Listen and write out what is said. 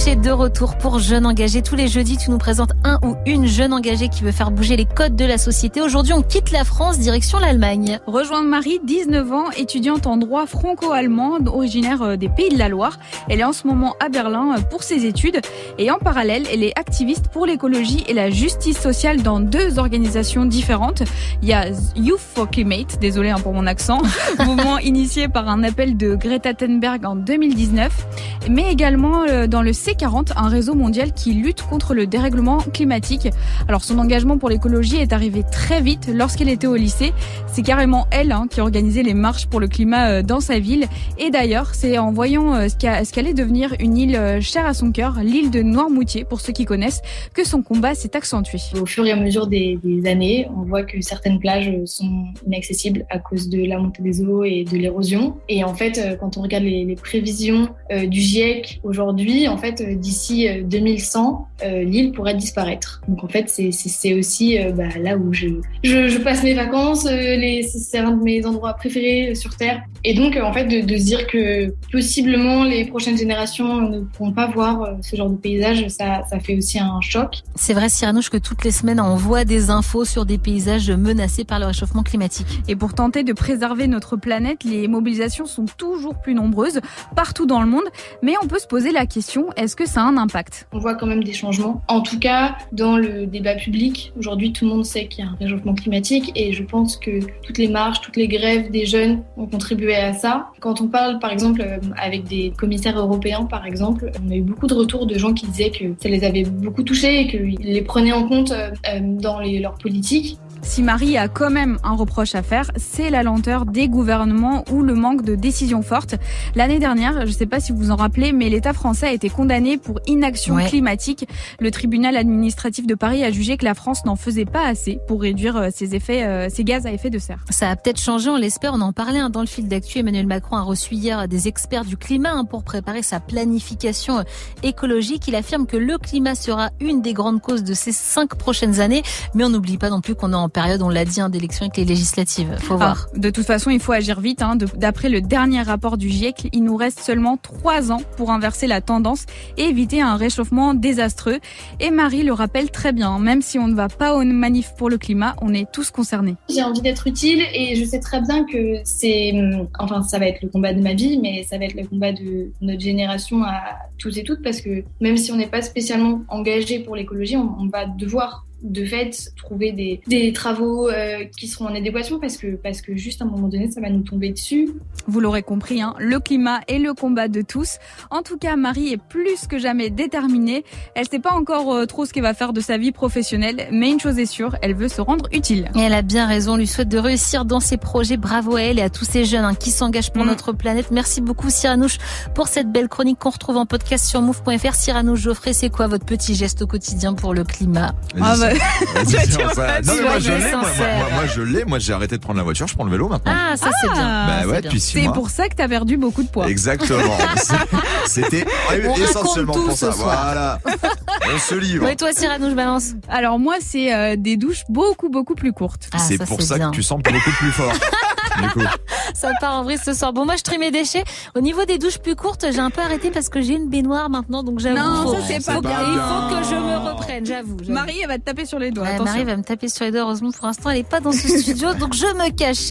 de retour pour Jeunes Engagés. Tous les jeudis, tu nous présentes un ou une jeune engagée qui veut faire bouger les codes de la société. Aujourd'hui, on quitte la France, direction l'Allemagne. Rejoindre Marie, 19 ans, étudiante en droit franco-allemand, originaire euh, des Pays de la Loire. Elle est en ce moment à Berlin euh, pour ses études et en parallèle, elle est activiste pour l'écologie et la justice sociale dans deux organisations différentes. Il y a Youth for Climate, désolé hein, pour mon accent, mouvement initié par un appel de Greta Thunberg en 2019, mais également euh, dans le C40, un réseau mondial qui lutte contre le dérèglement climatique. Alors son engagement pour l'écologie est arrivé très vite lorsqu'elle était au lycée. C'est carrément elle hein, qui organisait les marches pour le climat euh, dans sa ville. Et d'ailleurs, c'est en voyant euh, ce qu'allait devenir une île chère à son cœur, l'île de Noirmoutier, pour ceux qui connaissent, que son combat s'est accentué. Au fur et à mesure des, années, on voit que certaines plages sont inaccessibles à cause de la montée des eaux et de l'érosion. Et en fait, quand on regarde les, prévisions du GIEC aujourd'hui, en fait, euh, d'ici 2100, euh, euh, l'île pourrait disparaître. Donc en fait, c'est aussi bah, là où je, je, passe mes vacances, c'est un de mes endroits préférés sur Terre. Et donc en fait, de, se dire que possiblement les prochaines générations ne pourront pas voir ce genre de paysage, ça, ça fait aussi un choc. C'est vrai, Cyranouche, que toutes les semaines, on voit des infos sur des paysages menacés par le réchauffement climatique. Et pour tenter de préserver notre planète, les mobilisations sont toujours plus nombreuses partout dans le monde. Mais on peut se poser la question, est-ce que ça a un impact? On voit quand même des changements. En tout cas, dans le débat public, aujourd'hui tout le monde sait qu'il y a un réchauffement climatique et je pense que toutes les marches, toutes les grèves des jeunes ont contribué à ça. Quand on parle par exemple euh, avec des commissaires européens par exemple, on a eu beaucoup de retours de gens qui disaient que ça les avait beaucoup touchés et qu'ils les prenaient en compte euh, euh, dans les, leurs politiques. Si Marie a quand même un reproche à faire, c'est la lenteur des gouvernements ou le manque de décisions fortes. L'année dernière, je ne sais pas si vous vous en rappelez, mais l'État français a été condamné pour inaction climatique. Le tribunal administratif de Paris a jugé que la France n'en faisait pas assez pour réduire euh, ses effets, euh, ses gaz à effet de serre. Ça a peut-être changé, on l'espère. On en parlait hein, dans le fil d'actu. Emmanuel Macron a reçu hier des experts du climat hein, pour préparer sa planification euh, écologique. Il affirme que le climat sera une des grandes causes de ces cinq prochaines années, mais on n'oublie pas non plus qu'on est en période, on l'a dit, hein, d'élection avec les législatives. Faut ah, voir. de toute façon, il faut agir vite. Hein. D'après le dernier rapport du GIEC, il nous reste seulement trois ans pour inverser la tendance et éviter un réchauffement désastreux. Et Marie le rappelle très bien, même si on ne va pas aux manifs pour le climat, on est tous concernés. J'ai envie d'être utile et je sais très bien que c'est, enfin, ça va être le combat de ma vie, mais ça va être le combat de notre génération à tous et toutes parce que même si on n'est pas spécialement engagé pour l'écologie, on va devoir de fait trouver des, des travaux euh, qui seront en adéquation parce que, parce que juste à un moment donné, ça va nous tomber dessus. Vous l'aurez compris, hein, le climat et le combat de tous. En tout cas, Marie est plus que jamais déterminée. Elle sait pas encore euh, trop ce qu'elle va faire de sa vie professionnelle, mais une chose est sûre, elle veut se rendre utile. Et elle a bien raison, lui souhaite de réussir dans ses projets. Bravo à elle et à tous ces jeunes hein, qui s'engagent pour mm. notre planète. Merci beaucoup Cyranouche pour cette belle chronique qu'on retrouve en podcast sur move.fr. Cyranouche Geoffrey, c'est quoi votre petit geste au quotidien pour le climat? Ah bah, moi, je l'ai. Moi, moi, je l'ai. Moi, j'ai arrêté de prendre la voiture. Je prends le vélo maintenant. Ah, ça, c'est bien. Bah ouais, depuis C'est pour ça que t'as perdu beaucoup de poids. Exactement. C'était essentiellement pour ça. Voilà. On se livre. Et toi, Cyrano, je balance. Alors, moi, c'est euh, des douches beaucoup, beaucoup plus courtes. Ah, c'est pour ça que tu sens beaucoup plus fort. Ça part en vrille ce soir. Bon, moi, je trie mes déchets. Au niveau des douches plus courtes, j'ai un peu arrêté parce que j'ai une baignoire maintenant, donc j'avoue. Non, ça c'est pas, bien. Il faut que je me reprenne, j'avoue. Marie, elle va te taper sur les doigts. Marie va me taper sur les doigts. Heureusement, pour l'instant, elle est pas dans ce studio, donc je me cache.